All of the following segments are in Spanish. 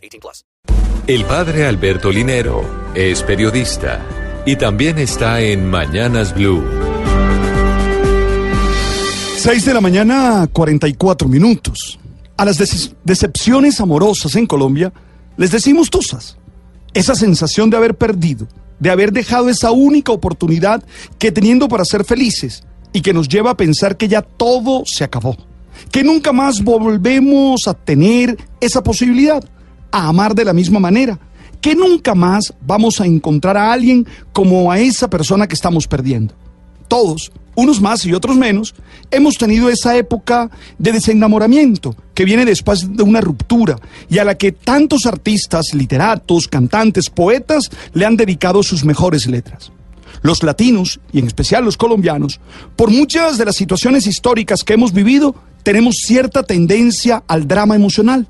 18 plus. El padre Alberto Linero es periodista y también está en Mañanas Blue. 6 de la mañana, 44 minutos. A las dece- decepciones amorosas en Colombia les decimos tusas. Esa sensación de haber perdido, de haber dejado esa única oportunidad que teniendo para ser felices y que nos lleva a pensar que ya todo se acabó. Que nunca más volvemos a tener esa posibilidad, a amar de la misma manera. Que nunca más vamos a encontrar a alguien como a esa persona que estamos perdiendo todos, unos más y otros menos, hemos tenido esa época de desenamoramiento que viene después de una ruptura y a la que tantos artistas, literatos, cantantes, poetas le han dedicado sus mejores letras. Los latinos, y en especial los colombianos, por muchas de las situaciones históricas que hemos vivido, tenemos cierta tendencia al drama emocional,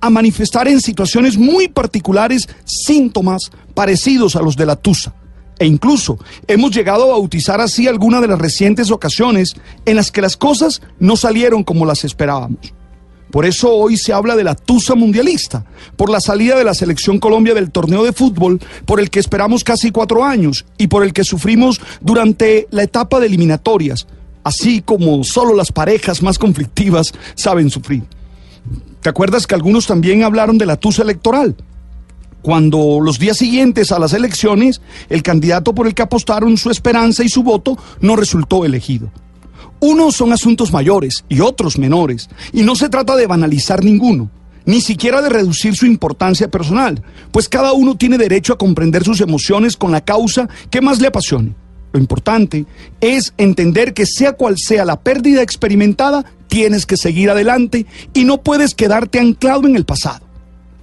a manifestar en situaciones muy particulares síntomas parecidos a los de la tusa e incluso hemos llegado a bautizar así algunas de las recientes ocasiones en las que las cosas no salieron como las esperábamos. Por eso hoy se habla de la Tusa mundialista, por la salida de la selección Colombia del torneo de fútbol, por el que esperamos casi cuatro años y por el que sufrimos durante la etapa de eliminatorias, así como solo las parejas más conflictivas saben sufrir. ¿Te acuerdas que algunos también hablaron de la Tusa electoral? cuando los días siguientes a las elecciones el candidato por el que apostaron su esperanza y su voto no resultó elegido. Unos son asuntos mayores y otros menores, y no se trata de banalizar ninguno, ni siquiera de reducir su importancia personal, pues cada uno tiene derecho a comprender sus emociones con la causa que más le apasione. Lo importante es entender que sea cual sea la pérdida experimentada, tienes que seguir adelante y no puedes quedarte anclado en el pasado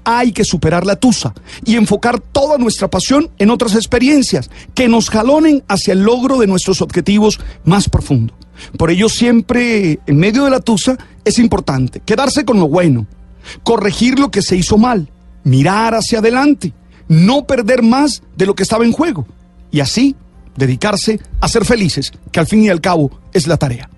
hay que superar la tusa y enfocar toda nuestra pasión en otras experiencias que nos jalonen hacia el logro de nuestros objetivos más profundos. Por ello siempre en medio de la tusa es importante quedarse con lo bueno, corregir lo que se hizo mal, mirar hacia adelante, no perder más de lo que estaba en juego y así dedicarse a ser felices, que al fin y al cabo es la tarea.